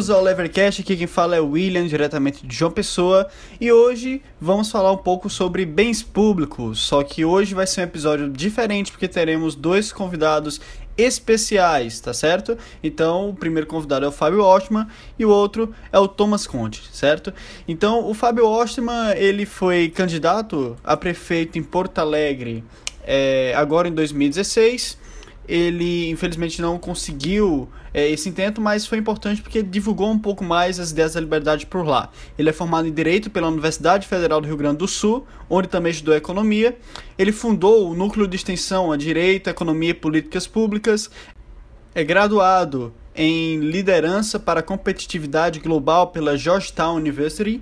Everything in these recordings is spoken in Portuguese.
Bem-vindos ao Levercast, aqui quem fala é o William, diretamente de João Pessoa, e hoje vamos falar um pouco sobre bens públicos, só que hoje vai ser um episódio diferente porque teremos dois convidados especiais, tá certo? Então, o primeiro convidado é o Fábio Ostman e o outro é o Thomas Conte, certo? Então, o Fábio Ostman, ele foi candidato a prefeito em Porto Alegre é, agora em 2016, ele infelizmente não conseguiu é, esse intento, mas foi importante porque divulgou um pouco mais as ideias da liberdade por lá. Ele é formado em Direito pela Universidade Federal do Rio Grande do Sul, onde também estudou Economia. Ele fundou o Núcleo de Extensão a Direito, Economia e Políticas Públicas. É graduado em Liderança para Competitividade Global pela Georgetown University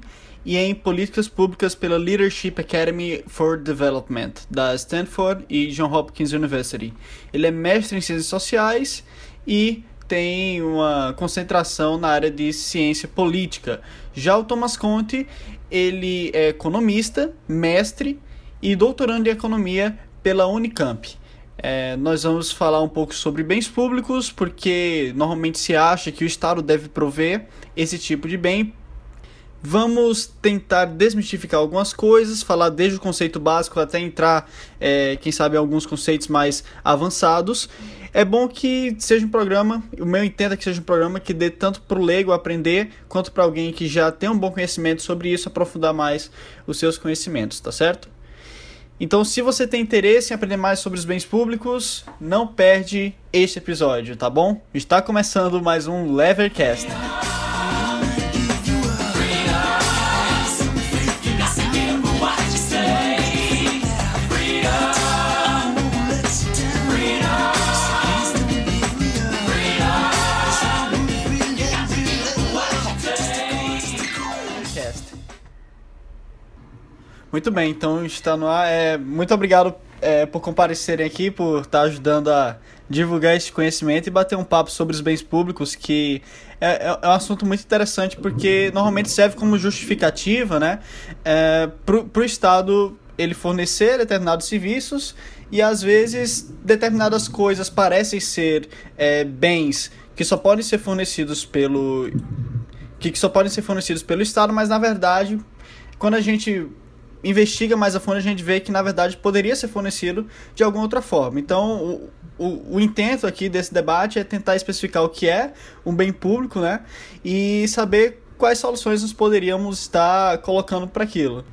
e em Políticas Públicas pela Leadership Academy for Development, da Stanford e John Hopkins University. Ele é mestre em Ciências Sociais e tem uma concentração na área de ciência política. Já o Thomas Conte, ele é economista, mestre e doutorando em economia pela Unicamp. É, nós vamos falar um pouco sobre bens públicos, porque normalmente se acha que o Estado deve prover esse tipo de bem Vamos tentar desmistificar algumas coisas, falar desde o conceito básico até entrar, é, quem sabe, alguns conceitos mais avançados. É bom que seja um programa, o meu entendo é que seja um programa que dê tanto para o leigo aprender, quanto para alguém que já tem um bom conhecimento sobre isso, aprofundar mais os seus conhecimentos, tá certo? Então, se você tem interesse em aprender mais sobre os bens públicos, não perde este episódio, tá bom? Está começando mais um Levercast. Muito bem, então está no ar. É, muito obrigado é, por comparecerem aqui, por estar ajudando a divulgar esse conhecimento e bater um papo sobre os bens públicos, que é, é, é um assunto muito interessante porque normalmente serve como justificativa né, é, para o Estado ele fornecer determinados serviços e às vezes determinadas coisas parecem ser é, bens que só podem ser fornecidos pelo que, que só podem ser fornecidos pelo Estado, mas na verdade quando a gente investiga mais a fundo, a gente vê que na verdade poderia ser fornecido de alguma outra forma. Então, o, o, o, intento aqui desse debate é tentar especificar o que é um bem público, né? E saber quais soluções nós poderíamos estar colocando para aquilo.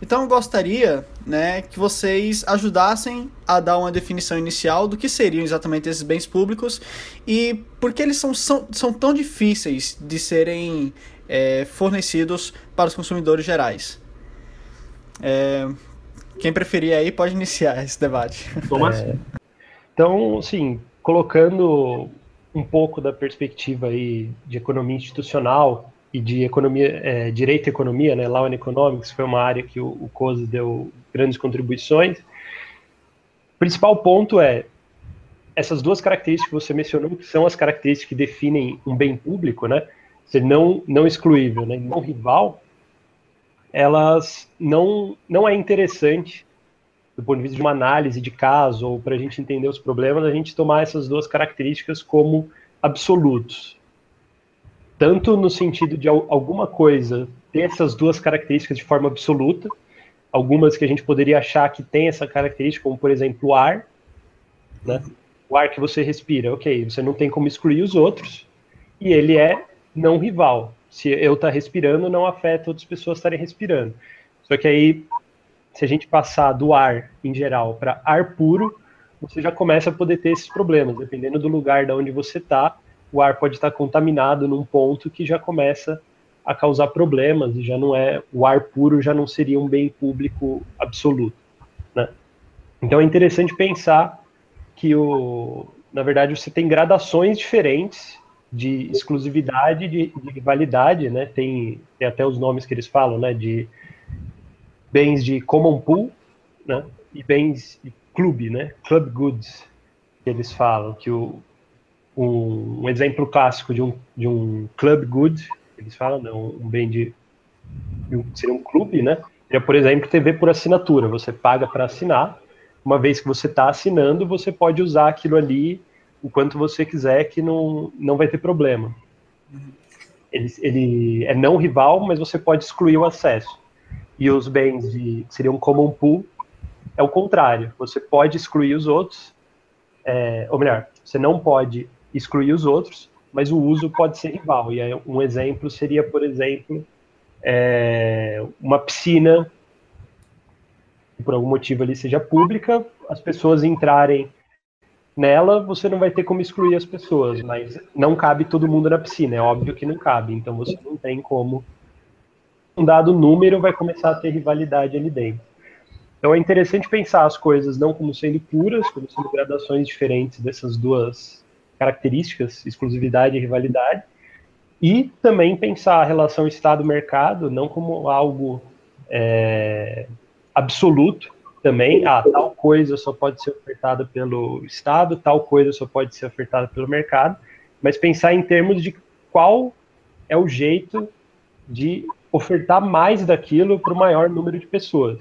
Então, eu gostaria né, que vocês ajudassem a dar uma definição inicial do que seriam exatamente esses bens públicos e por que eles são, são, são tão difíceis de serem é, fornecidos para os consumidores gerais. É, quem preferir aí pode iniciar esse debate. Thomas? É, então, sim, colocando um pouco da perspectiva aí de economia institucional e de economia, é, direito e economia, né, Law and Economics, foi uma área que o, o COSE deu grandes contribuições. O principal ponto é essas duas características que você mencionou, que são as características que definem um bem público, né, ser não, não excluível, né, não rival, elas não, não é interessante, do ponto de vista de uma análise de caso, ou para a gente entender os problemas, a gente tomar essas duas características como absolutos. Tanto no sentido de alguma coisa ter essas duas características de forma absoluta, algumas que a gente poderia achar que tem essa característica, como por exemplo o ar, né? o ar que você respira, ok, você não tem como excluir os outros, e ele é não rival se eu estar tá respirando, não afeta outras pessoas estarem respirando. Só que aí, se a gente passar do ar em geral para ar puro, você já começa a poder ter esses problemas. Dependendo do lugar de onde você está, o ar pode estar contaminado num ponto que já começa a causar problemas e já não é o ar puro já não seria um bem público absoluto, né? Então é interessante pensar que o, na verdade você tem gradações diferentes de exclusividade de, de validade, né? Tem, tem até os nomes que eles falam, né? De bens de common pool, né? E bens de clube, né? Club goods, que eles falam que o um, um exemplo clássico de um, de um club good, eles falam, não, um bem de, de um, seria um clube, né? É, por exemplo, TV por assinatura. Você paga para assinar. Uma vez que você está assinando, você pode usar aquilo ali o quanto você quiser, que não, não vai ter problema. Ele, ele é não rival, mas você pode excluir o acesso. E os bens de, que seriam common pool é o contrário. Você pode excluir os outros, é, ou melhor, você não pode excluir os outros, mas o uso pode ser rival. E aí, um exemplo seria, por exemplo, é, uma piscina que por algum motivo ali seja pública, as pessoas entrarem nela, você não vai ter como excluir as pessoas, mas não cabe todo mundo na piscina, é óbvio que não cabe, então você não tem como. Um dado número vai começar a ter rivalidade ali dentro. Então é interessante pensar as coisas não como sendo puras, como sendo gradações diferentes dessas duas características, exclusividade e rivalidade, e também pensar a relação Estado-mercado não como algo é, absoluto também, ah, tal coisa só pode ser ofertada pelo Estado, tal coisa só pode ser ofertada pelo mercado, mas pensar em termos de qual é o jeito de ofertar mais daquilo para o maior número de pessoas.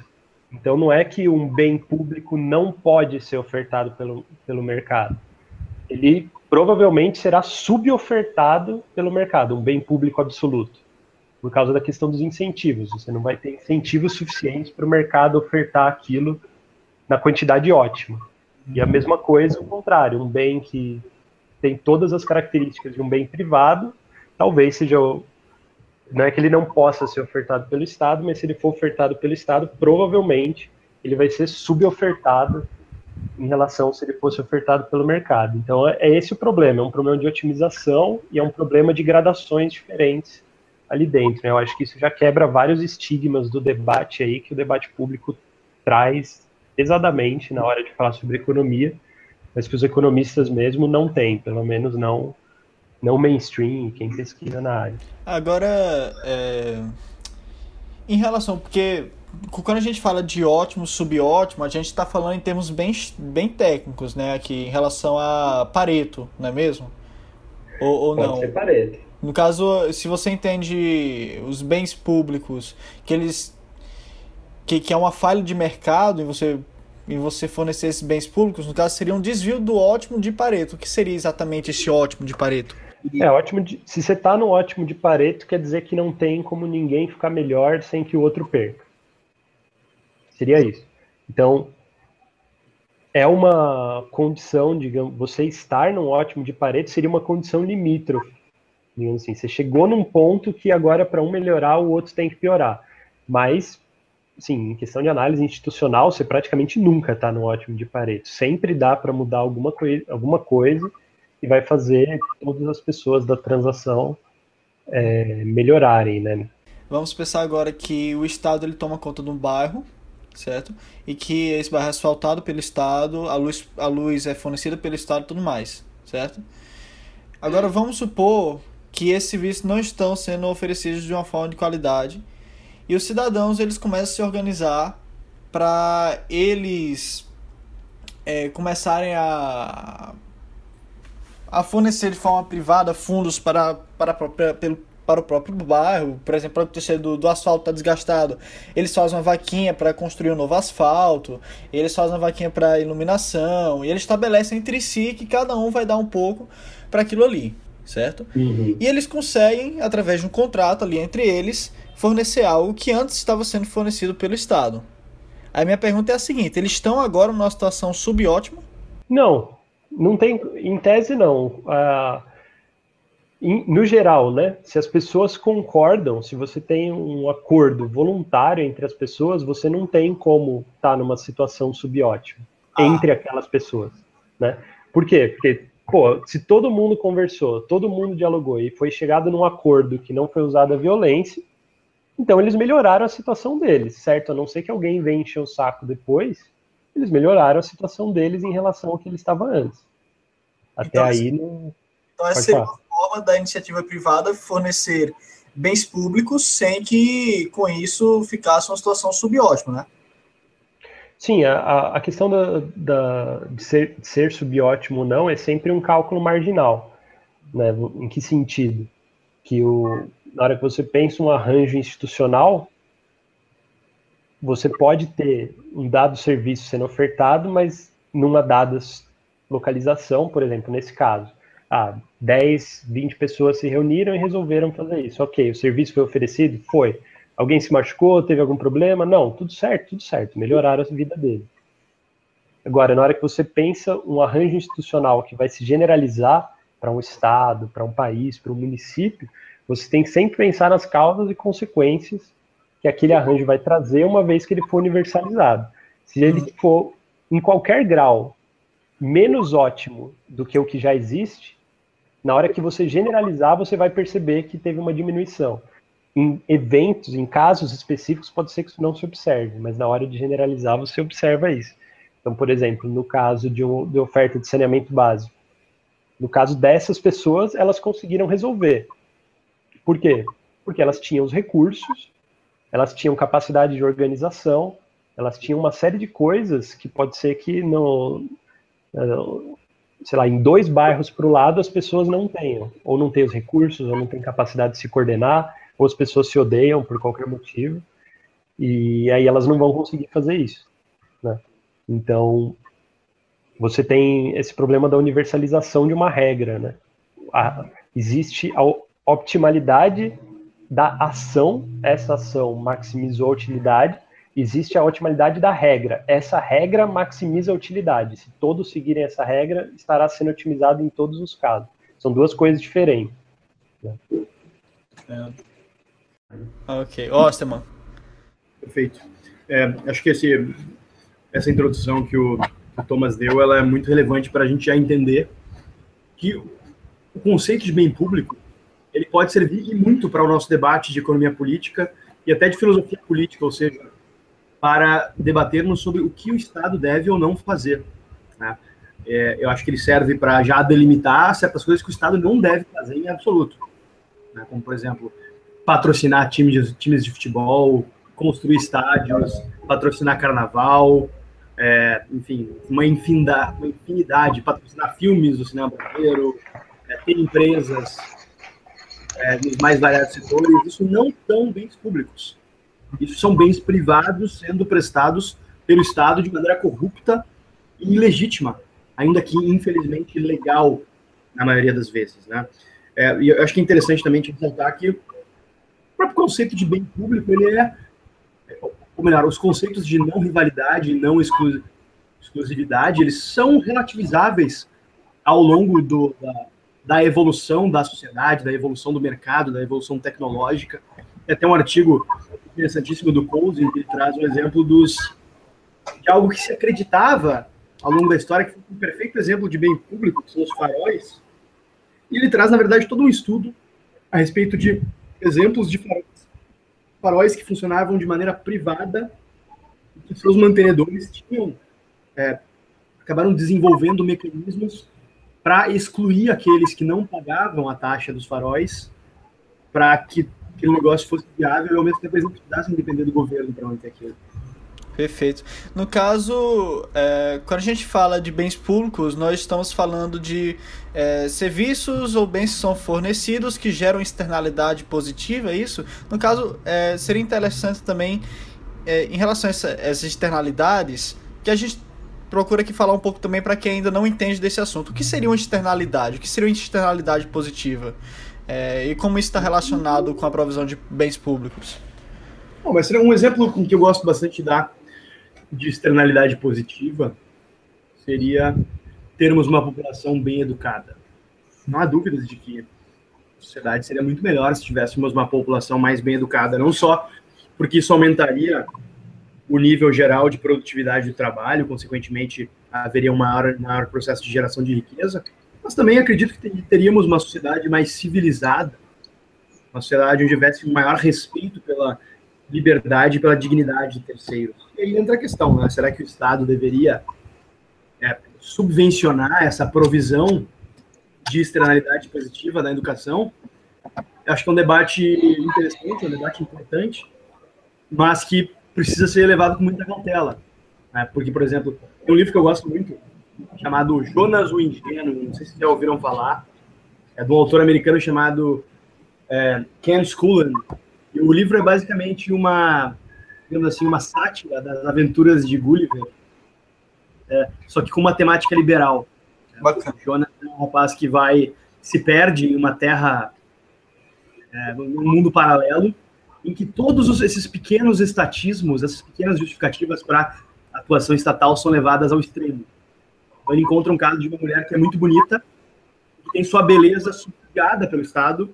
Então não é que um bem público não pode ser ofertado pelo, pelo mercado. Ele provavelmente será subofertado pelo mercado, um bem público absoluto, por causa da questão dos incentivos. Você não vai ter incentivos suficientes para o mercado ofertar aquilo na quantidade ótima. E a mesma coisa, o contrário, um bem que tem todas as características de um bem privado, talvez seja não é que ele não possa ser ofertado pelo Estado, mas se ele for ofertado pelo Estado, provavelmente ele vai ser subofertado em relação se ele fosse ofertado pelo mercado. Então é esse o problema, é um problema de otimização e é um problema de gradações diferentes ali dentro. Né? Eu acho que isso já quebra vários estigmas do debate aí que o debate público traz pesadamente na hora de falar sobre economia, mas que os economistas mesmo não têm, pelo menos não não mainstream, quem pesquisa na área. Agora, é... em relação, porque quando a gente fala de ótimo, subótimo, a gente está falando em termos bem, bem técnicos, né? Aqui em relação a Pareto, não é mesmo? Ou, ou Pode não? Ser Pareto. No caso, se você entende os bens públicos, que eles que, que é uma falha de mercado e você e você fornecer esses bens públicos, no caso seria um desvio do ótimo de Pareto. O que seria exatamente esse ótimo de Pareto? É ótimo. De, se você está no ótimo de Pareto, quer dizer que não tem como ninguém ficar melhor sem que o outro perca. Seria isso. Então, é uma condição, digamos, você estar no ótimo de Pareto seria uma condição limítrofe. Digamos assim, você chegou num ponto que agora para um melhorar, o outro tem que piorar. Mas, sim, em questão de análise institucional, você praticamente nunca está no ótimo de Pareto. Sempre dá para mudar alguma, coi alguma coisa que vai fazer todas as pessoas da transação é, melhorarem, né? Vamos pensar agora que o Estado ele toma conta de um bairro, certo? E que esse bairro é asfaltado pelo Estado, a luz, a luz é fornecida pelo Estado e tudo mais, certo? Agora vamos supor que esses serviços não estão sendo oferecidos de uma forma de qualidade. E os cidadãos eles começam a se organizar para eles é, começarem a a fornecer de forma privada fundos para, para, para, pelo, para o próprio bairro, por exemplo, para acontecer do, do asfalto está desgastado, eles fazem uma vaquinha para construir um novo asfalto, eles fazem uma vaquinha para iluminação, e eles estabelecem entre si que cada um vai dar um pouco para aquilo ali, certo? Uhum. E eles conseguem, através de um contrato ali entre eles, fornecer algo que antes estava sendo fornecido pelo Estado. Aí minha pergunta é a seguinte: eles estão agora numa situação subótima? Não, não tem, em tese não. Ah, em, no geral, né? Se as pessoas concordam, se você tem um acordo voluntário entre as pessoas, você não tem como estar tá numa situação subótima ah. entre aquelas pessoas, né? Por quê? Porque, pô, se todo mundo conversou, todo mundo dialogou e foi chegado num acordo que não foi usada violência, então eles melhoraram a situação deles, certo? A não ser que alguém venha encher o saco depois, eles melhoraram a situação deles em relação ao que ele estava antes. Até então, aí não. Então essa seria uma forma da iniciativa privada fornecer bens públicos sem que com isso ficasse uma situação subótima, né? Sim, a, a questão da, da, de, ser, de ser subótimo ou não é sempre um cálculo marginal. Né? Em que sentido? Que o, na hora que você pensa um arranjo institucional, você pode ter um dado serviço sendo ofertado, mas numa dada localização, por exemplo, nesse caso. ah, 10, 20 pessoas se reuniram e resolveram fazer isso. Ok, o serviço foi oferecido? Foi. Alguém se machucou? Teve algum problema? Não, tudo certo, tudo certo. Melhoraram a vida dele. Agora, na hora que você pensa um arranjo institucional que vai se generalizar para um estado, para um país, para um município, você tem que sempre pensar nas causas e consequências que aquele arranjo vai trazer uma vez que ele for universalizado. Se ele for em qualquer grau menos ótimo do que o que já existe, na hora que você generalizar, você vai perceber que teve uma diminuição. Em eventos, em casos específicos, pode ser que isso não se observe, mas na hora de generalizar, você observa isso. Então, por exemplo, no caso de, um, de oferta de saneamento básico, no caso dessas pessoas, elas conseguiram resolver. Por quê? Porque elas tinham os recursos, elas tinham capacidade de organização, elas tinham uma série de coisas que pode ser que no, sei lá, em dois bairros para o lado as pessoas não tenham, ou não têm os recursos, ou não têm capacidade de se coordenar, ou as pessoas se odeiam por qualquer motivo, e aí elas não vão conseguir fazer isso. Né? Então, você tem esse problema da universalização de uma regra. Né? A, existe a optimalidade da ação, essa ação maximizou a utilidade, existe a otimalidade da regra. Essa regra maximiza a utilidade. Se todos seguirem essa regra, estará sendo otimizado em todos os casos. São duas coisas diferentes. Né? É. Ok. Osterman. Perfeito. É, acho que esse, essa introdução que o, o Thomas deu, ela é muito relevante para a gente já entender que o conceito de bem público ele pode servir muito para o nosso debate de economia política e até de filosofia política, ou seja, para debatermos sobre o que o Estado deve ou não fazer. Né? É, eu acho que ele serve para já delimitar certas coisas que o Estado não deve fazer em absoluto. Né? Como, por exemplo, patrocinar times de, times de futebol, construir estádios, patrocinar carnaval, é, enfim, uma infinidade, uma infinidade, patrocinar filmes do cinema brasileiro, é, ter empresas é, nos mais variados setores, isso não são bens públicos. Isso são bens privados sendo prestados pelo Estado de maneira corrupta e ilegítima, ainda que infelizmente legal na maioria das vezes, né? É, e eu acho que é interessante também ressaltar que próprio conceito de bem público ele é, ou melhor, os conceitos de não rivalidade e não exclusividade eles são relativizáveis ao longo do, da, da evolução da sociedade, da evolução do mercado, da evolução tecnológica. Tem até um artigo interessantíssimo do Cousins, que traz um exemplo dos, de algo que se acreditava ao longo da história, que foi um perfeito exemplo de bem público, que são os faróis. E ele traz, na verdade, todo um estudo a respeito de exemplos de faróis, faróis que funcionavam de maneira privada, que seus mantenedores tinham, é, acabaram desenvolvendo mecanismos para excluir aqueles que não pagavam a taxa dos faróis, para que aquele negócio fosse viável e ao mesmo tempo eles não precisassem depender do governo para manter aquilo. Perfeito. No caso, é, quando a gente fala de bens públicos, nós estamos falando de é, serviços ou bens que são fornecidos que geram externalidade positiva, é isso? No caso, é, seria interessante também, é, em relação a essa, essas externalidades, que a gente procura aqui falar um pouco também para quem ainda não entende desse assunto. O que seria uma externalidade? O que seria uma externalidade positiva? É, e como isso está relacionado com a provisão de bens públicos? Bom, mas um exemplo que eu gosto bastante de dar de externalidade positiva seria termos uma população bem educada. Não há dúvidas de que a sociedade seria muito melhor se tivéssemos uma população mais bem educada, não só porque isso aumentaria o nível geral de produtividade do trabalho, consequentemente haveria um maior, maior processo de geração de riqueza, mas também acredito que teríamos uma sociedade mais civilizada, uma sociedade onde houvesse maior respeito pela liberdade e pela dignidade de terceiros. Aí entra a questão, né? Será que o Estado deveria é, subvencionar essa provisão de externalidade positiva da educação? Eu acho que é um debate interessante, é um debate importante, mas que precisa ser levado com muita cautela. Né? Porque, por exemplo, tem um livro que eu gosto muito, chamado Jonas o Ingênuo, não sei se já ouviram falar, é de um autor americano chamado é, Ken Scullen. E o livro é basicamente uma, digamos assim, uma sátira das aventuras de Gulliver, é, só que com uma temática liberal. Bacana. O Jonas é um rapaz que vai se perde em uma terra, é, num mundo paralelo, em que todos os, esses pequenos estatismos, essas pequenas justificativas para atuação estatal são levadas ao extremo. Então, ele encontra um caso de uma mulher que é muito bonita, que tem sua beleza subjugada pelo Estado,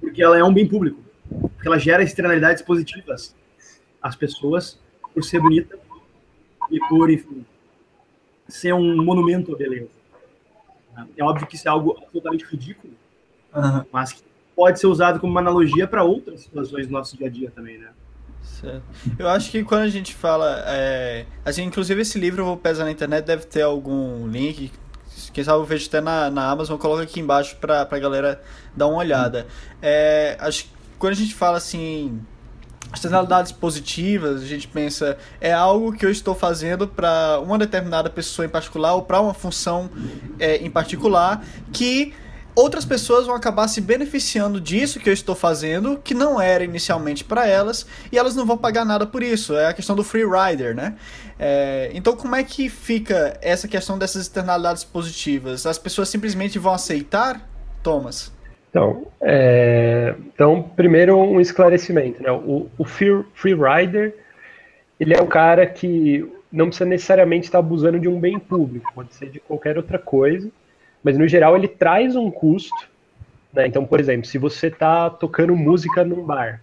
porque ela é um bem público, porque ela gera externalidades positivas às pessoas por ser bonita e por, enfim, ser um monumento à beleza. É óbvio que isso é algo absolutamente ridículo, uhum. mas que pode ser usado como uma analogia para outras situações do nosso dia a dia também, né? Certo. Eu acho que quando a gente fala. É, assim, inclusive esse livro eu vou pesar na internet, deve ter algum link. Quem sabe eu vejo até na, na Amazon, coloca aqui embaixo pra, pra galera dar uma olhada. É, acho que quando a gente fala assim. Externalidades positivas, a gente pensa, é algo que eu estou fazendo para uma determinada pessoa em particular ou para uma função é, em particular que outras pessoas vão acabar se beneficiando disso que eu estou fazendo, que não era inicialmente para elas, e elas não vão pagar nada por isso. É a questão do free rider, né? É, então, como é que fica essa questão dessas externalidades positivas? As pessoas simplesmente vão aceitar, Thomas? Então, é, então primeiro um esclarecimento, né? O, o free, free rider, ele é um cara que não precisa necessariamente estar abusando de um bem público, pode ser de qualquer outra coisa mas no geral ele traz um custo. Né? Então, por exemplo, se você está tocando música num bar,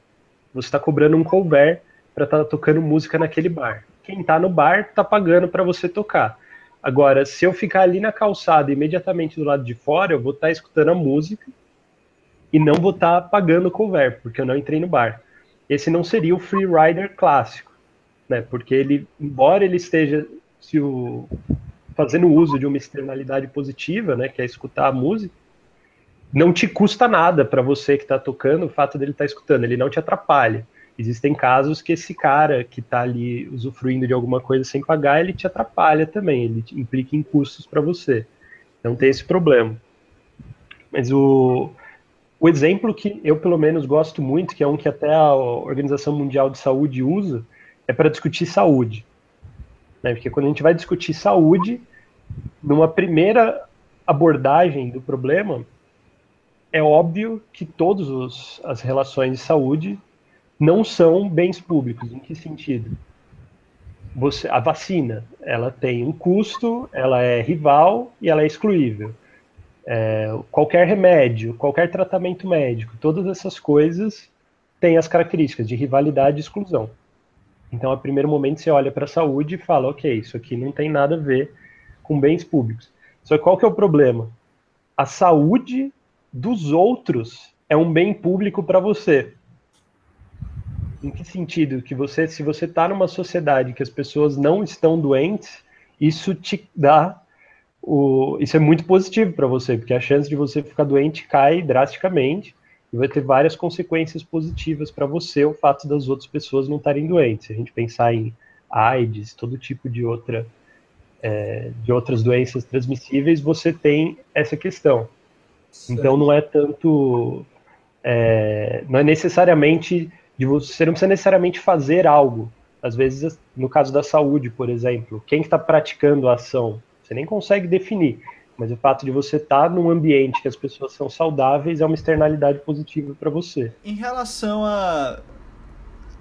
você está cobrando um cover para estar tá tocando música naquele bar. Quem está no bar está pagando para você tocar. Agora, se eu ficar ali na calçada imediatamente do lado de fora, eu vou estar tá escutando a música e não vou estar tá pagando o cover, porque eu não entrei no bar. Esse não seria o free rider clássico, né? Porque ele, embora ele esteja, se o fazendo uso de uma externalidade positiva, né, que é escutar a música, não te custa nada para você que está tocando o fato dele estar tá escutando, ele não te atrapalha. Existem casos que esse cara que está ali usufruindo de alguma coisa sem pagar, ele te atrapalha também, ele implica em custos para você. Não tem esse problema. Mas o, o exemplo que eu, pelo menos, gosto muito, que é um que até a Organização Mundial de Saúde usa, é para discutir saúde. Né? Porque quando a gente vai discutir saúde, numa primeira abordagem do problema, é óbvio que todas as relações de saúde não são bens públicos. Em que sentido? Você, a vacina, ela tem um custo, ela é rival e ela é excluível. É, qualquer remédio, qualquer tratamento médico, todas essas coisas têm as características de rivalidade e exclusão. Então, a primeiro momento, você olha para a saúde e fala, ok, isso aqui não tem nada a ver com bens públicos. Só que qual que é o problema? A saúde dos outros é um bem público para você. Em que sentido? Que você, se você está numa sociedade que as pessoas não estão doentes, isso te dá o, isso é muito positivo para você, porque a chance de você ficar doente cai drasticamente e vai ter várias consequências positivas para você o fato das outras pessoas não estarem doentes. Se a gente pensar em AIDS, todo tipo de outra é, de outras doenças transmissíveis, você tem essa questão. Certo. Então não é tanto, é, não é necessariamente de você não precisa necessariamente fazer algo. Às vezes, no caso da saúde, por exemplo, quem está praticando a ação, você nem consegue definir, mas o fato de você estar tá num ambiente que as pessoas são saudáveis é uma externalidade positiva para você. Em relação a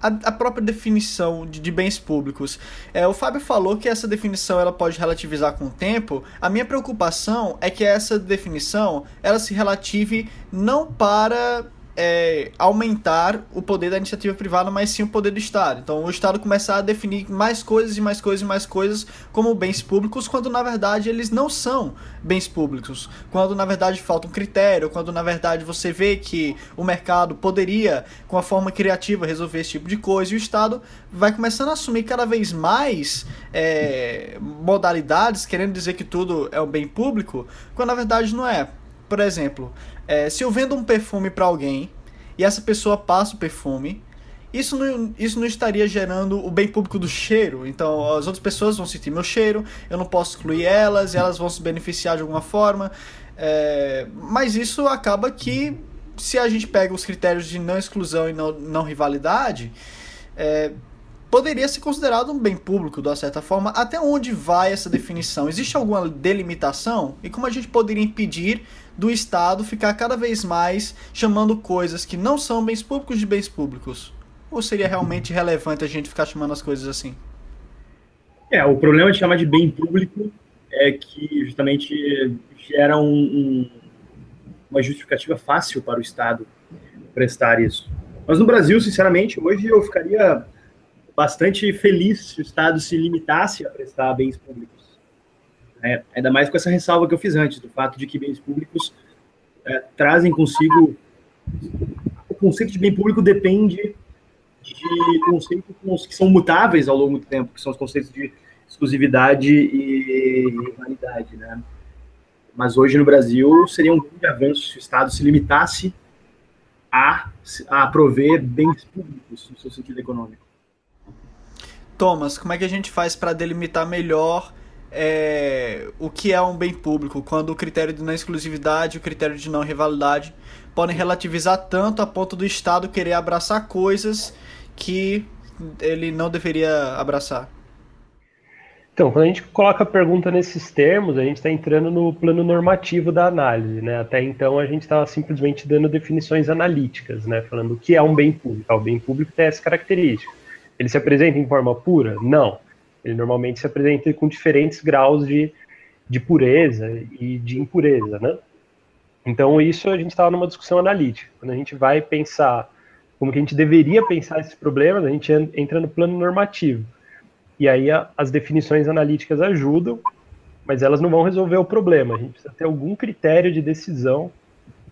a, própria definição de, de bens públicos. É, o Fábio falou que essa definição ela pode relativizar com o tempo. A minha preocupação é que essa definição ela se relative não para é, aumentar o poder da iniciativa privada, mas sim o poder do Estado. Então, o Estado começar a definir mais coisas e mais coisas e mais coisas como bens públicos, quando na verdade eles não são bens públicos. Quando na verdade falta um critério, quando na verdade você vê que o mercado poderia, com a forma criativa, resolver esse tipo de coisa, e o Estado vai começando a assumir cada vez mais é, modalidades, querendo dizer que tudo é um bem público, quando na verdade não é. Por exemplo, é, se eu vendo um perfume para alguém e essa pessoa passa o perfume, isso não, isso não estaria gerando o bem público do cheiro. Então as outras pessoas vão sentir meu cheiro, eu não posso excluir elas, elas vão se beneficiar de alguma forma. É, mas isso acaba que, se a gente pega os critérios de não exclusão e não, não rivalidade, é, poderia ser considerado um bem público, de uma certa forma. Até onde vai essa definição? Existe alguma delimitação? E como a gente poderia impedir do Estado ficar cada vez mais chamando coisas que não são bens públicos de bens públicos? Ou seria realmente relevante a gente ficar chamando as coisas assim? É, o problema de chamar de bem público é que justamente gera um, um, uma justificativa fácil para o Estado prestar isso. Mas no Brasil, sinceramente, hoje eu ficaria bastante feliz se o Estado se limitasse a prestar bens públicos. É, ainda mais com essa ressalva que eu fiz antes, do fato de que bens públicos é, trazem consigo. O conceito de bem público depende de conceitos que são mutáveis ao longo do tempo, que são os conceitos de exclusividade e rivalidade, né? Mas hoje no Brasil seria um grande avanço se o Estado se limitasse a, a prover bens públicos no seu sentido econômico. Thomas, como é que a gente faz para delimitar melhor é, o que é um bem público, quando o critério de não exclusividade e o critério de não rivalidade podem relativizar tanto a ponto do Estado querer abraçar coisas que ele não deveria abraçar? Então, quando a gente coloca a pergunta nesses termos, a gente está entrando no plano normativo da análise, né? Até então a gente estava simplesmente dando definições analíticas, né? Falando o que é um bem público. Ah, o bem público tem essa característica. Ele se apresenta em forma pura? Não. Ele normalmente se apresenta com diferentes graus de, de pureza e de impureza, né? Então isso a gente estava numa discussão analítica. Quando a gente vai pensar como que a gente deveria pensar esses problemas, a gente entra no plano normativo e aí a, as definições analíticas ajudam, mas elas não vão resolver o problema. A gente precisa ter algum critério de decisão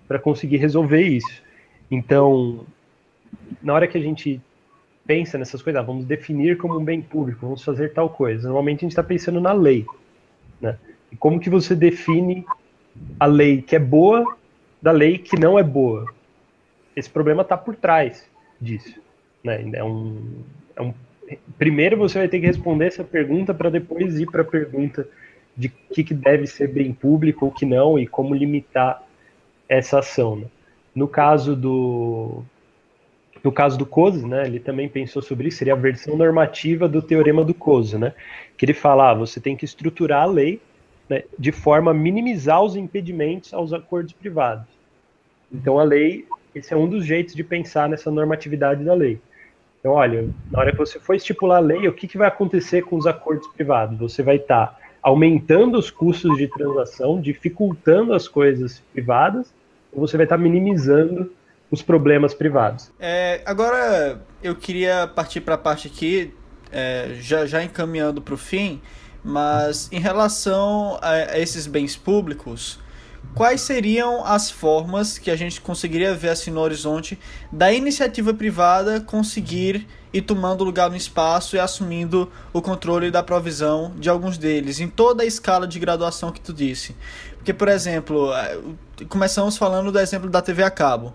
para conseguir resolver isso. Então, na hora que a gente pensa nessas coisas, ah, vamos definir como um bem público, vamos fazer tal coisa. Normalmente a gente está pensando na lei, né? E como que você define a lei que é boa da lei que não é boa? Esse problema está por trás disso, né? É um, é um primeiro você vai ter que responder essa pergunta para depois ir para a pergunta de o que, que, deve ser bem público ou que não e como limitar essa ação. Né? No caso do no caso do Coase, né, ele também pensou sobre isso, seria a versão normativa do teorema do Coase, né, que ele fala, ah, você tem que estruturar a lei né, de forma a minimizar os impedimentos aos acordos privados. Então a lei, esse é um dos jeitos de pensar nessa normatividade da lei. Então, olha, na hora que você for estipular a lei, o que, que vai acontecer com os acordos privados? Você vai estar tá aumentando os custos de transação, dificultando as coisas privadas, ou você vai estar tá minimizando os problemas privados. É, agora, eu queria partir para a parte aqui, é, já, já encaminhando para o fim, mas em relação a, a esses bens públicos, quais seriam as formas que a gente conseguiria ver assim no horizonte da iniciativa privada conseguir ir tomando lugar no espaço e assumindo o controle da provisão de alguns deles, em toda a escala de graduação que tu disse. Porque, por exemplo, começamos falando do exemplo da TV a cabo.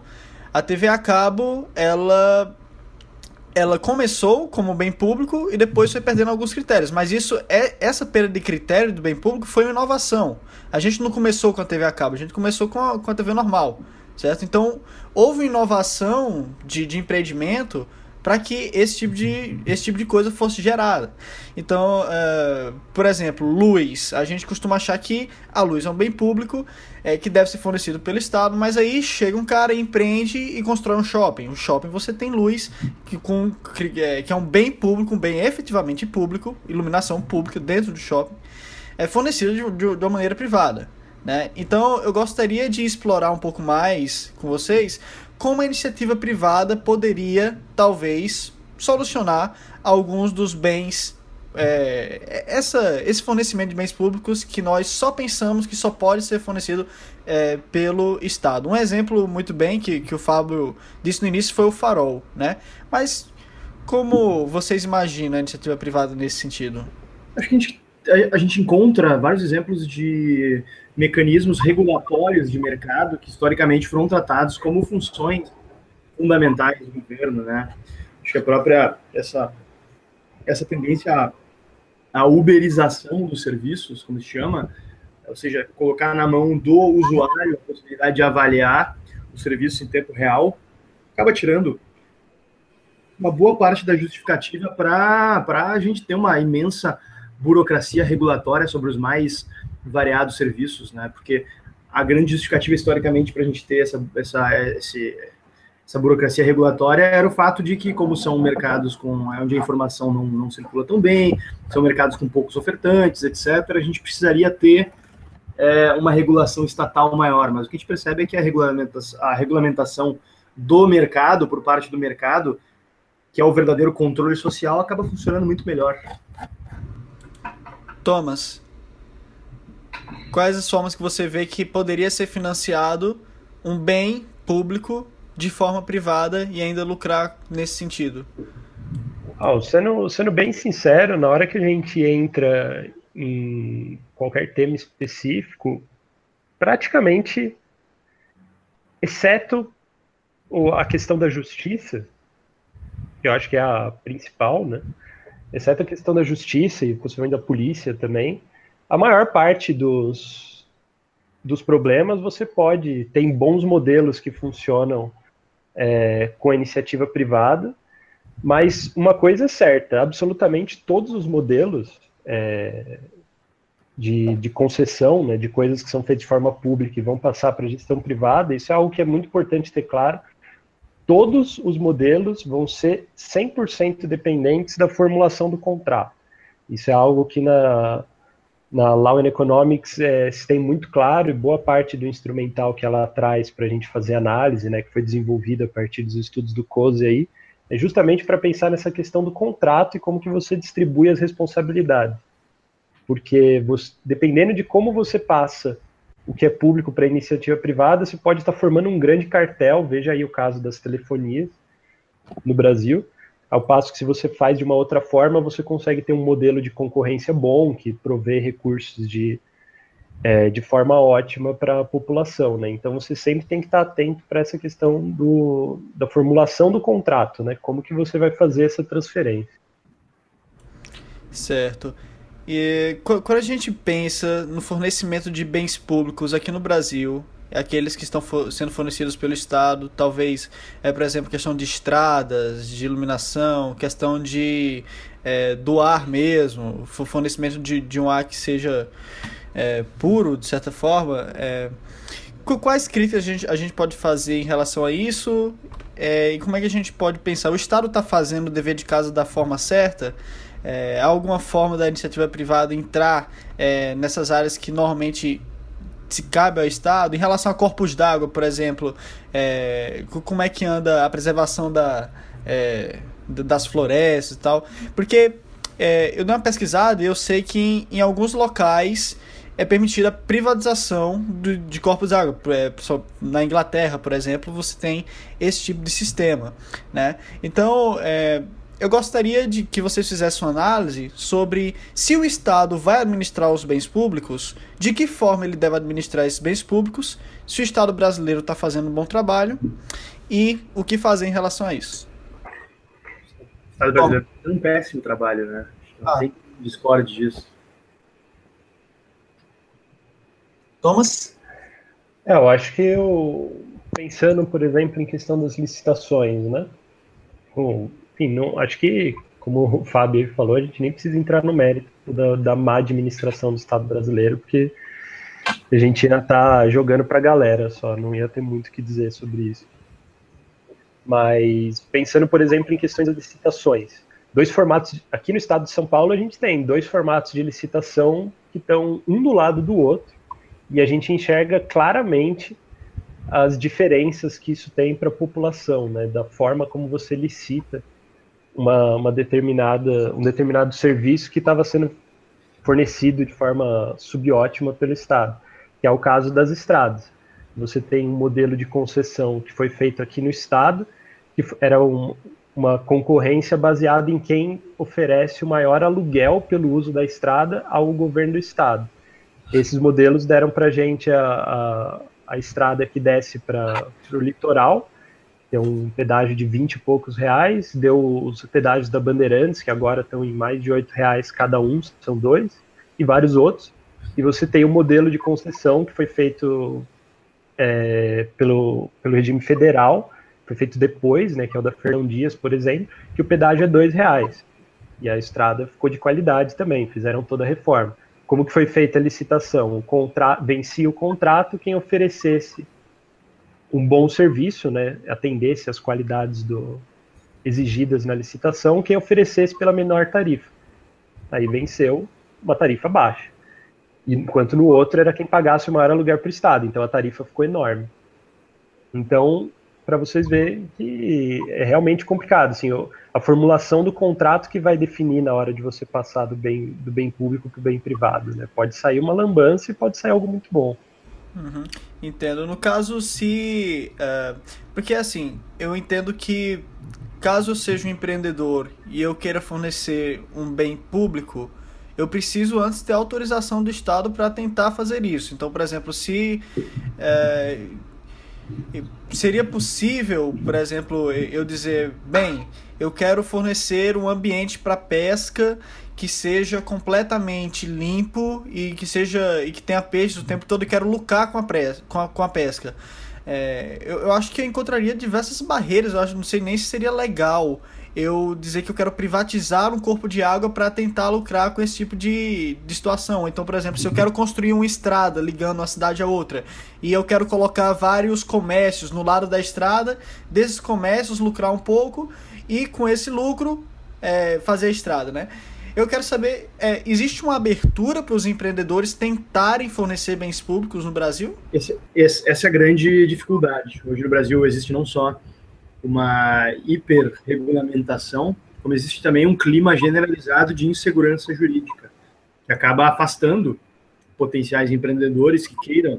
A TV a cabo, ela ela começou como bem público e depois foi perdendo alguns critérios. Mas isso é essa perda de critério do bem público foi uma inovação. A gente não começou com a TV a cabo, a gente começou com a, com a TV normal, certo? Então houve inovação de, de empreendimento para que esse tipo, de, esse tipo de coisa fosse gerada. Então, uh, por exemplo, luz. A gente costuma achar que a luz é um bem público é, que deve ser fornecido pelo Estado, mas aí chega um cara, empreende e constrói um shopping. O shopping você tem luz, que, com, que, é, que é um bem público, um bem efetivamente público, iluminação pública dentro do shopping, é fornecido de, de, de uma maneira privada. Né? Então eu gostaria de explorar um pouco mais com vocês como a iniciativa privada poderia, talvez, solucionar alguns dos bens. É, essa, esse fornecimento de bens públicos que nós só pensamos que só pode ser fornecido é, pelo Estado. Um exemplo muito bem que, que o Fábio disse no início foi o farol, né? Mas como vocês imaginam a iniciativa privada nesse sentido? Acho que a gente, a, a gente encontra vários exemplos de mecanismos regulatórios de mercado que historicamente foram tratados como funções fundamentais do governo, né? Acho que a própria essa essa tendência à, à uberização dos serviços, como se chama, ou seja, colocar na mão do usuário a possibilidade de avaliar o serviço em tempo real, acaba tirando uma boa parte da justificativa para a gente ter uma imensa burocracia regulatória sobre os mais variados serviços, né? Porque a grande justificativa historicamente para a gente ter essa, essa, esse, essa burocracia regulatória era o fato de que, como são mercados com onde a informação não, não circula tão bem, são mercados com poucos ofertantes, etc., a gente precisaria ter é, uma regulação estatal maior. Mas o que a gente percebe é que a regulamentação, a regulamentação do mercado, por parte do mercado, que é o verdadeiro controle social, acaba funcionando muito melhor. Thomas, quais as formas que você vê que poderia ser financiado um bem público de forma privada e ainda lucrar nesse sentido? Oh, sendo, sendo bem sincero, na hora que a gente entra em qualquer tema específico, praticamente, exceto a questão da justiça, que eu acho que é a principal, né? Exceto a questão da justiça e possivelmente da polícia também, a maior parte dos, dos problemas você pode tem bons modelos que funcionam é, com a iniciativa privada, mas uma coisa é certa, absolutamente todos os modelos é, de, de, concessão, né, de coisas que são feitas de forma pública e vão passar para a gestão privada, isso é algo que é muito importante ter claro, todos os modelos vão ser 100% dependentes da formulação do contrato. Isso é algo que na, na Law and Economics é, se tem muito claro e boa parte do instrumental que ela traz para a gente fazer análise, né, que foi desenvolvida a partir dos estudos do COSE aí, é justamente para pensar nessa questão do contrato e como que você distribui as responsabilidades. Porque você, dependendo de como você passa o que é público para iniciativa privada, você pode estar formando um grande cartel, veja aí o caso das telefonias no Brasil, ao passo que se você faz de uma outra forma, você consegue ter um modelo de concorrência bom, que provê recursos de, é, de forma ótima para a população, né? Então você sempre tem que estar atento para essa questão do, da formulação do contrato, né? Como que você vai fazer essa transferência. Certo. E quando a gente pensa no fornecimento de bens públicos aqui no Brasil, aqueles que estão sendo fornecidos pelo Estado, talvez, é, por exemplo, questão de estradas, de iluminação, questão de é, do ar mesmo, fornecimento de, de um ar que seja é, puro, de certa forma. É, quais críticas a gente, a gente pode fazer em relação a isso? É, e como é que a gente pode pensar? O Estado está fazendo o dever de casa da forma certa? é, alguma forma da iniciativa privada entrar é, nessas áreas que normalmente se cabe ao Estado, em relação a corpos d'água, por exemplo, é, como é que anda a preservação da, é, das florestas e tal, porque é, eu dei uma pesquisada e eu sei que em, em alguns locais é permitida a privatização de, de corpos d'água. É, na Inglaterra, por exemplo, você tem esse tipo de sistema, né? Então, é, eu gostaria de que vocês fizessem uma análise sobre se o Estado vai administrar os bens públicos, de que forma ele deve administrar esses bens públicos, se o Estado brasileiro está fazendo um bom trabalho e o que fazer em relação a isso. O Estado brasileiro está fazendo um péssimo trabalho, né? Ah. tem discorde disso. Thomas? É, eu acho que eu, pensando, por exemplo, em questão das licitações, né? Enfim, não, acho que, como o Fábio falou, a gente nem precisa entrar no mérito da, da má administração do Estado brasileiro, porque a gente ainda está jogando para a galera só, não ia ter muito o que dizer sobre isso. Mas pensando, por exemplo, em questões de licitações, dois formatos, aqui no estado de São Paulo a gente tem dois formatos de licitação que estão um do lado do outro, e a gente enxerga claramente as diferenças que isso tem para a população, né, da forma como você licita uma, uma determinada, um determinado serviço que estava sendo fornecido de forma subótima pelo Estado, que é o caso das estradas. Você tem um modelo de concessão que foi feito aqui no Estado, que era um, uma concorrência baseada em quem oferece o maior aluguel pelo uso da estrada ao governo do Estado. Esses modelos deram para a gente a, a estrada que desce para o litoral, tem um pedágio de 20 e poucos reais, deu os pedágios da Bandeirantes, que agora estão em mais de 8 reais cada um, são dois, e vários outros. E você tem um modelo de concessão que foi feito é, pelo, pelo regime federal, foi feito depois, né, que é o da Fernão Dias, por exemplo, que o pedágio é dois reais. E a estrada ficou de qualidade também, fizeram toda a reforma. Como que foi feita a licitação? O contra... Vencia o contrato quem oferecesse um bom serviço, né, atendesse às qualidades do... exigidas na licitação, quem oferecesse pela menor tarifa. Aí venceu uma tarifa baixa. Enquanto no outro era quem pagasse o maior aluguel para o Estado, então a tarifa ficou enorme. Então, para vocês verem que é realmente complicado, assim, a formulação do contrato que vai definir na hora de você passar do bem, do bem público para o bem privado, né? Pode sair uma lambança e pode sair algo muito bom. Uhum. Entendo. No caso, se. Uh, porque assim, eu entendo que caso eu seja um empreendedor e eu queira fornecer um bem público, eu preciso antes ter autorização do Estado para tentar fazer isso. Então, por exemplo, se é, seria possível, por exemplo, eu dizer, bem, eu quero fornecer um ambiente para pesca que seja completamente limpo e que seja e que tenha peixes o tempo todo e quero lucrar com a, com a, com a pesca. É, eu, eu acho que eu encontraria diversas barreiras, eu acho, não sei nem se seria legal eu dizer que eu quero privatizar um corpo de água para tentar lucrar com esse tipo de, de situação. Então, por exemplo, se eu quero construir uma estrada ligando uma cidade a outra e eu quero colocar vários comércios no lado da estrada, desses comércios lucrar um pouco e com esse lucro é, fazer a estrada, né? Eu quero saber, é, existe uma abertura para os empreendedores tentarem fornecer bens públicos no Brasil? Esse, esse, essa é a grande dificuldade. Hoje no Brasil existe não só uma hiperregulamentação, como existe também um clima generalizado de insegurança jurídica, que acaba afastando potenciais empreendedores que queiram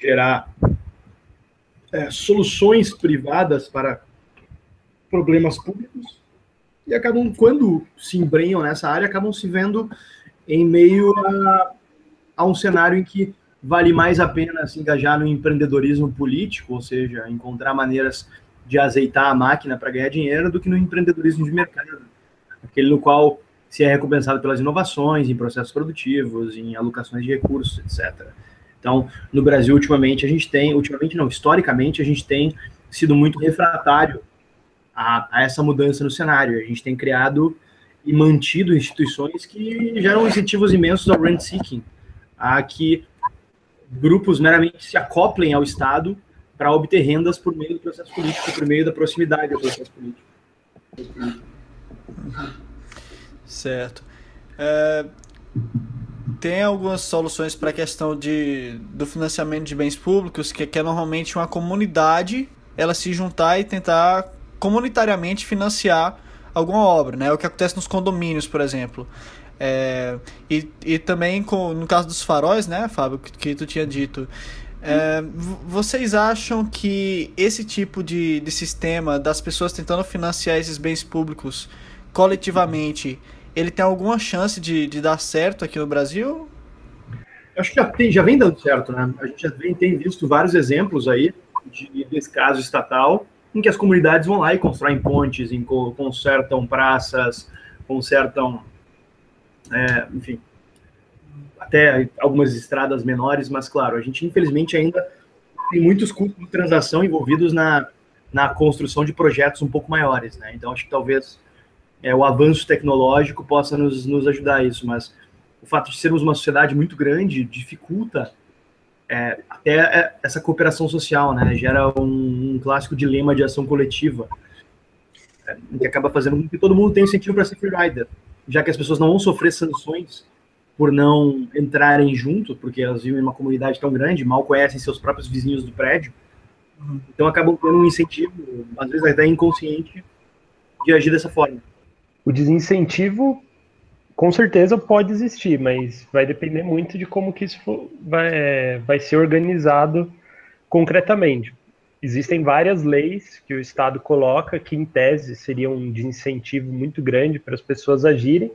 gerar é, soluções privadas para problemas públicos e acabam, quando se embrenham nessa área, acabam se vendo em meio a, a um cenário em que vale mais a pena se engajar no empreendedorismo político, ou seja, encontrar maneiras de azeitar a máquina para ganhar dinheiro do que no empreendedorismo de mercado, aquele no qual se é recompensado pelas inovações em processos produtivos, em alocações de recursos, etc. Então, no Brasil, ultimamente, a gente tem, ultimamente não, historicamente, a gente tem sido muito refratário a, a essa mudança no cenário. A gente tem criado e mantido instituições que geram incentivos imensos ao rent seeking, a que grupos meramente se acoplem ao Estado para obter rendas por meio do processo político, por meio da proximidade do processo político. Certo. É, tem algumas soluções para a questão de, do financiamento de bens públicos, que, que é normalmente uma comunidade ela se juntar e tentar comunitariamente financiar alguma obra, né? É o que acontece nos condomínios, por exemplo. É, e, e também com, no caso dos faróis, né, Fábio, que, que tu tinha dito, é, vocês acham que esse tipo de, de sistema das pessoas tentando financiar esses bens públicos coletivamente, ele tem alguma chance de, de dar certo aqui no Brasil? Acho que já, tem, já vem dando certo, né? A gente já vem, tem visto vários exemplos aí de, desse caso estatal, em que as comunidades vão lá e constroem pontes, em, consertam praças, consertam, é, enfim, até algumas estradas menores, mas claro, a gente infelizmente ainda tem muitos custos de transação envolvidos na, na construção de projetos um pouco maiores, né? Então acho que talvez é, o avanço tecnológico possa nos, nos ajudar a isso, mas o fato de sermos uma sociedade muito grande dificulta é, até é, essa cooperação social, né? Gera um, um clássico dilema de ação coletiva, é, que acaba fazendo com que todo mundo tenha incentivo para ser freerider, já que as pessoas não vão sofrer sanções por não entrarem junto, porque elas vivem em uma comunidade tão grande, mal conhecem seus próprios vizinhos do prédio. Uhum. Então acabam tendo um incentivo, às vezes até inconsciente, de agir dessa forma. O desincentivo, com certeza, pode existir, mas vai depender muito de como que isso for, vai, vai ser organizado concretamente. Existem várias leis que o Estado coloca que, em tese, seriam um desincentivo muito grande para as pessoas agirem,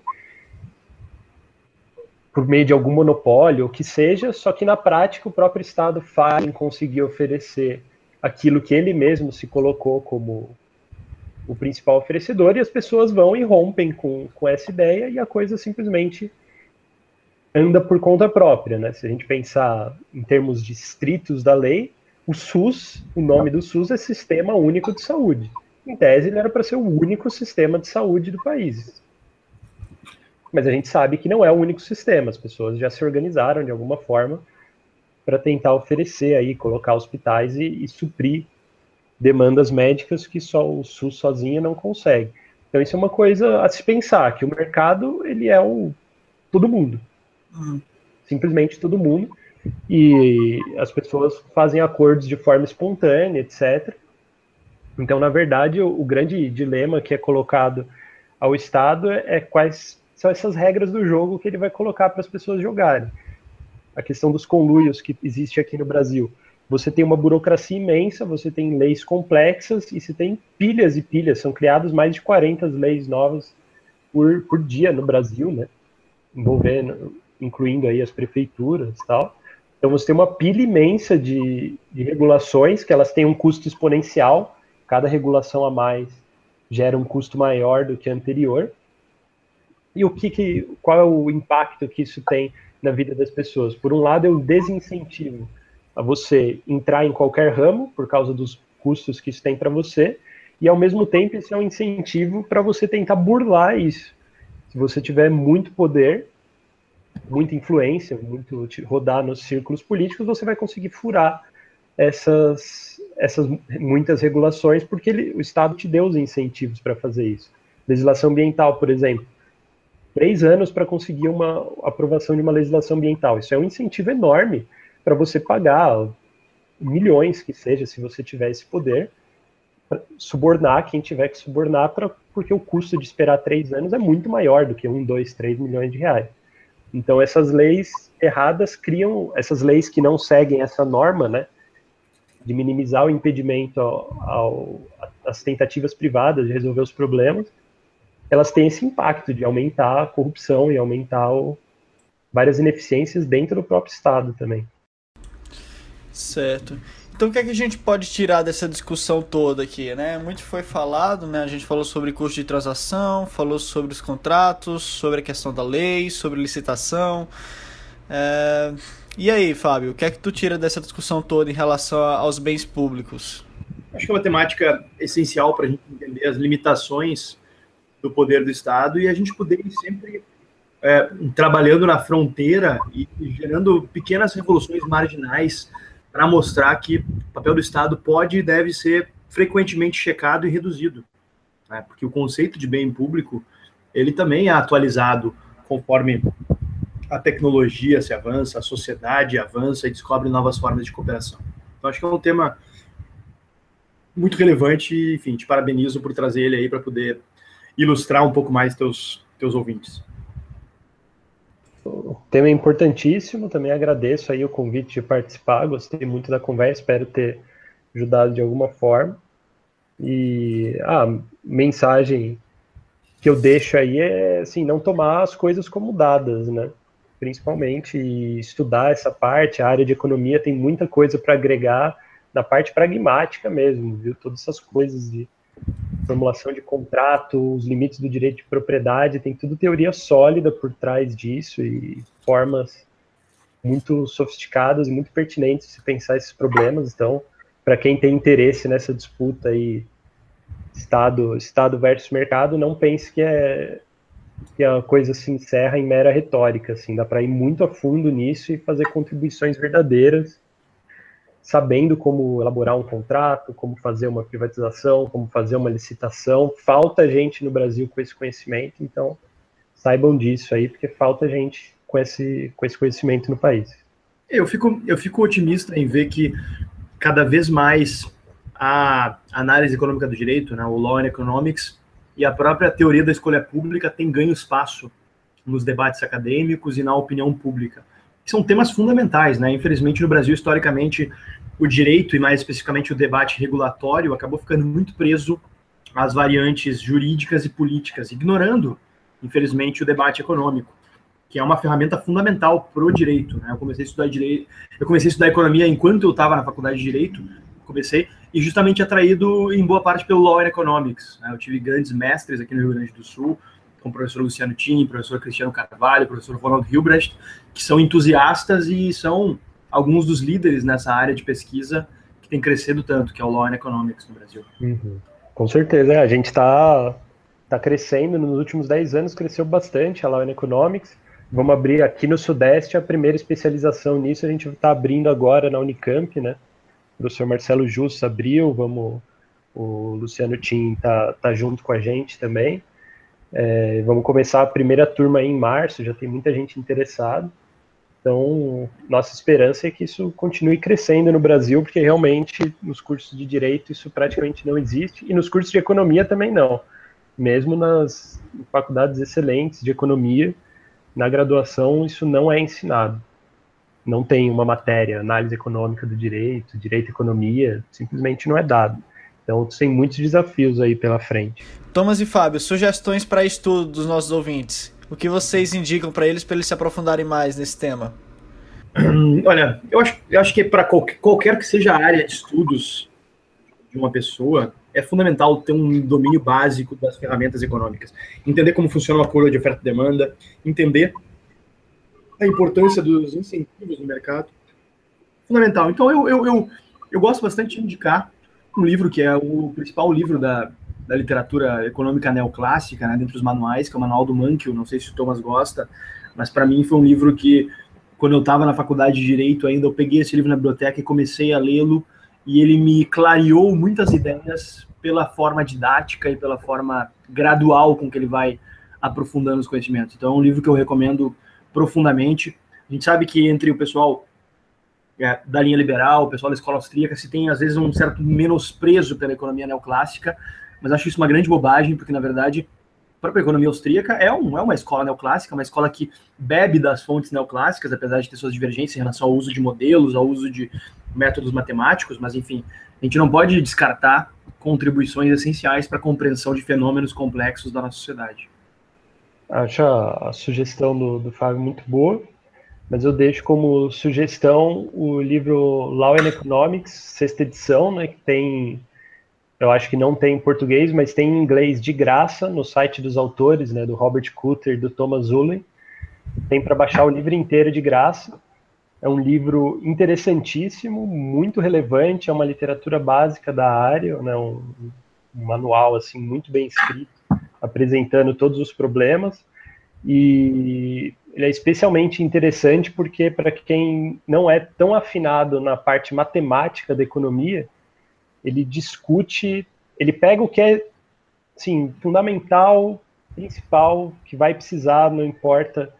por meio de algum monopólio, ou que seja, só que na prática o próprio Estado falha em conseguir oferecer aquilo que ele mesmo se colocou como o principal oferecedor, e as pessoas vão e rompem com, com essa ideia e a coisa simplesmente anda por conta própria. Né? Se a gente pensar em termos distritos da lei, o SUS, o nome do SUS é Sistema Único de Saúde. Em tese, ele era para ser o único sistema de saúde do país. Mas a gente sabe que não é o único sistema, as pessoas já se organizaram de alguma forma para tentar oferecer aí, colocar hospitais e, e, suprir demandas médicas que só o SUS sozinho não consegue. Então isso é uma coisa a se pensar, que o mercado ele é o todo mundo. Uhum. Simplesmente todo mundo. E as pessoas fazem acordos de forma espontânea, etc. Então, na verdade, o, o grande dilema que é colocado ao Estado é, é quais são essas regras do jogo que ele vai colocar para as pessoas jogarem a questão dos conluios que existe aqui no Brasil. Você tem uma burocracia imensa, você tem leis complexas e você tem pilhas e pilhas. São criadas mais de 40 leis novas por, por dia no Brasil, né? Envolvendo, incluindo aí as prefeituras e tal. Então você tem uma pilha imensa de, de regulações que elas têm um custo exponencial. Cada regulação a mais gera um custo maior do que a anterior. E o que, que qual é o impacto que isso tem na vida das pessoas. Por um lado, é um desincentivo a você entrar em qualquer ramo por causa dos custos que isso tem para você, e ao mesmo tempo esse é um incentivo para você tentar burlar isso. Se você tiver muito poder, muita influência, muito rodar nos círculos políticos, você vai conseguir furar essas, essas muitas regulações, porque ele, o Estado te deu os incentivos para fazer isso. Legislação ambiental, por exemplo três anos para conseguir uma aprovação de uma legislação ambiental. Isso é um incentivo enorme para você pagar milhões que seja, se você tiver esse poder, subornar quem tiver que subornar, pra, porque o custo de esperar três anos é muito maior do que um, dois, três milhões de reais. Então essas leis erradas criam, essas leis que não seguem essa norma, né, de minimizar o impedimento ao, às tentativas privadas de resolver os problemas, elas têm esse impacto de aumentar a corrupção e aumentar o, várias ineficiências dentro do próprio Estado também. Certo. Então o que, é que a gente pode tirar dessa discussão toda aqui, né? Muito foi falado, né? A gente falou sobre custo de transação, falou sobre os contratos, sobre a questão da lei, sobre licitação. É... E aí, Fábio, o que é que tu tira dessa discussão toda em relação aos bens públicos? Acho que é uma temática essencial para a gente entender as limitações do poder do Estado e a gente poder ir sempre é, trabalhando na fronteira e, gerando pequenas revoluções marginais para mostrar que o papel do Estado pode e deve ser frequentemente checado e reduzido. Né? Porque o conceito de bem público ele também é atualizado conforme a tecnologia se avança, a sociedade avança e descobre novas formas de cooperação. Então, acho que é um tema muito relevante enfim, te parabenizo por trazer ele aí para poder ilustrar um pouco mais teus, teus ouvintes. O tema é importantíssimo, também agradeço aí o convite de participar, gostei muito da conversa, espero ter ajudado de alguma forma. E a mensagem que eu deixo aí é assim, não tomar as coisas como dadas, né? Principalmente estudar essa parte, a área de economia tem muita coisa para agregar na parte pragmática mesmo, viu? Todas essas coisas de formulação de contrato, os limites do direito de propriedade, tem tudo teoria sólida por trás disso e formas muito sofisticadas e muito pertinentes de se pensar esses problemas. Então, para quem tem interesse nessa disputa aí, Estado, Estado versus mercado, não pense que é que a coisa se encerra em mera retórica, assim, dá para ir muito a fundo nisso e fazer contribuições verdadeiras sabendo como elaborar um contrato, como fazer uma privatização, como fazer uma licitação. Falta gente no Brasil com esse conhecimento, então saibam disso aí, porque falta gente com esse, com esse conhecimento no país. Eu fico, eu fico otimista em ver que cada vez mais a análise econômica do direito, né, o Law and Economics, e a própria teoria da escolha pública tem ganho espaço nos debates acadêmicos e na opinião pública são temas fundamentais, né? Infelizmente, no Brasil, historicamente, o direito, e mais especificamente o debate regulatório, acabou ficando muito preso às variantes jurídicas e políticas, ignorando, infelizmente, o debate econômico, que é uma ferramenta fundamental para o direito. Né? Eu comecei a estudar direito, eu comecei a estudar economia enquanto eu estava na faculdade de direito, comecei e justamente atraído em boa parte pelo Law and Economics. Né? Eu tive grandes mestres aqui no Rio Grande do Sul, como o professor Luciano Tini, professor Cristiano Carvalho, professor Ronald Hilbrecht, que são entusiastas e são alguns dos líderes nessa área de pesquisa que tem crescido tanto, que é o Law and Economics no Brasil. Uhum. Com certeza, é. a gente está tá crescendo, nos últimos 10 anos cresceu bastante a Law and Economics. Vamos abrir aqui no Sudeste a primeira especialização nisso, a gente está abrindo agora na Unicamp, né? O professor Marcelo Justo abriu, vamos, o Luciano Tim tá, tá junto com a gente também. É, vamos começar a primeira turma em março, já tem muita gente interessada. Então, nossa esperança é que isso continue crescendo no Brasil, porque realmente nos cursos de direito isso praticamente não existe, e nos cursos de economia também não. Mesmo nas faculdades excelentes de economia, na graduação isso não é ensinado. Não tem uma matéria, análise econômica do direito, direito e economia, simplesmente não é dado. Então, tem muitos desafios aí pela frente. Thomas e Fábio, sugestões para estudo dos nossos ouvintes. O que vocês indicam para eles para eles se aprofundarem mais nesse tema? Olha, eu acho, eu acho que para qualquer, qualquer que seja a área de estudos de uma pessoa, é fundamental ter um domínio básico das ferramentas econômicas. Entender como funciona uma curva de oferta e demanda, entender a importância dos incentivos no mercado. Fundamental. Então, eu, eu, eu, eu gosto bastante de indicar um livro que é o principal livro da, da literatura econômica neoclássica, né, dentre os manuais, que é o Manual do Mankell, não sei se o Thomas gosta, mas para mim foi um livro que, quando eu estava na faculdade de Direito ainda, eu peguei esse livro na biblioteca e comecei a lê-lo, e ele me clareou muitas ideias pela forma didática e pela forma gradual com que ele vai aprofundando os conhecimentos. Então é um livro que eu recomendo profundamente. A gente sabe que entre o pessoal é, da linha liberal, o pessoal da escola austríaca, se tem às vezes um certo menosprezo pela economia neoclássica, mas acho isso uma grande bobagem, porque na verdade a própria economia austríaca é, um, é uma escola neoclássica, uma escola que bebe das fontes neoclássicas, apesar de ter suas divergências em relação ao uso de modelos, ao uso de métodos matemáticos, mas enfim, a gente não pode descartar contribuições essenciais para a compreensão de fenômenos complexos da nossa sociedade. Acho a, sugestão do, do Fábio muito boa, mas eu deixo como sugestão o livro Law and Economics, sexta edição, né, que tem eu acho que não tem em português, mas tem em inglês de graça no site dos autores, né, do Robert Kutter e do Thomas Ullen. Tem para baixar o livro inteiro de graça. É um livro interessantíssimo, muito relevante, é uma literatura básica da área, né, um, um manual assim muito bem escrito, apresentando todos os problemas. E ele é especialmente interessante porque para quem não é tão afinado na parte matemática da economia, ele discute, ele pega o que é, sim, fundamental, principal, que vai precisar, não importa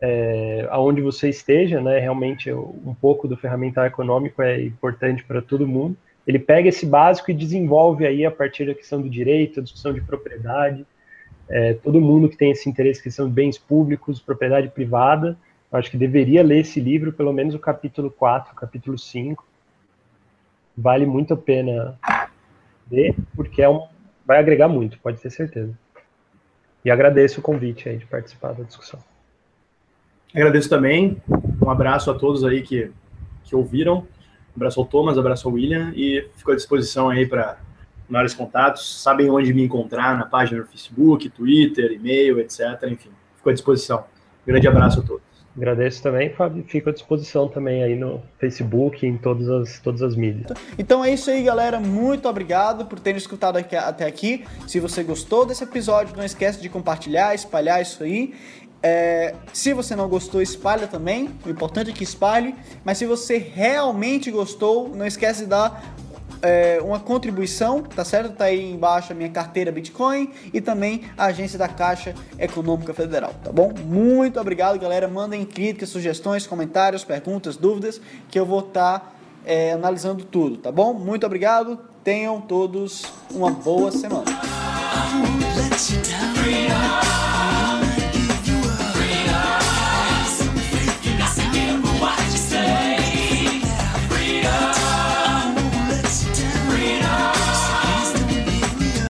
é, aonde você esteja, né? Realmente um pouco do ferramental econômico é importante para todo mundo. Ele pega esse básico e desenvolve aí a partir da questão do direito, a discussão de propriedade. É, todo mundo que tem esse interesse, questão de bens públicos, propriedade privada, acho que deveria ler esse livro, pelo menos o capítulo 4, o capítulo 5, vale muito a pena ver, porque é um, vai agregar muito, pode ter certeza. E agradeço o convite aí de participar da discussão. Agradeço também. Um abraço a todos aí que, que ouviram. Um abraço ao Thomas, um abraço ao William e fico à disposição aí para maiores contatos. Sabem onde me encontrar na página do Facebook, Twitter, e-mail, etc. Enfim, fico à disposição. Um grande abraço a todos. Agradeço também, Fábio. Fico à disposição também aí no Facebook, em todas as, todas as mídias. Então é isso aí, galera. Muito obrigado por terem escutado aqui, até aqui. Se você gostou desse episódio, não esquece de compartilhar, espalhar isso aí. É, se você não gostou, espalha também. O importante é que espalhe. Mas se você realmente gostou, não esquece de dar é, uma contribuição, tá certo? Tá aí embaixo a minha carteira Bitcoin e também a agência da Caixa Econômica Federal, tá bom? Muito obrigado, galera. Mandem críticas, sugestões, comentários, perguntas, dúvidas, que eu vou estar tá, é, analisando tudo, tá bom? Muito obrigado. Tenham todos uma boa semana.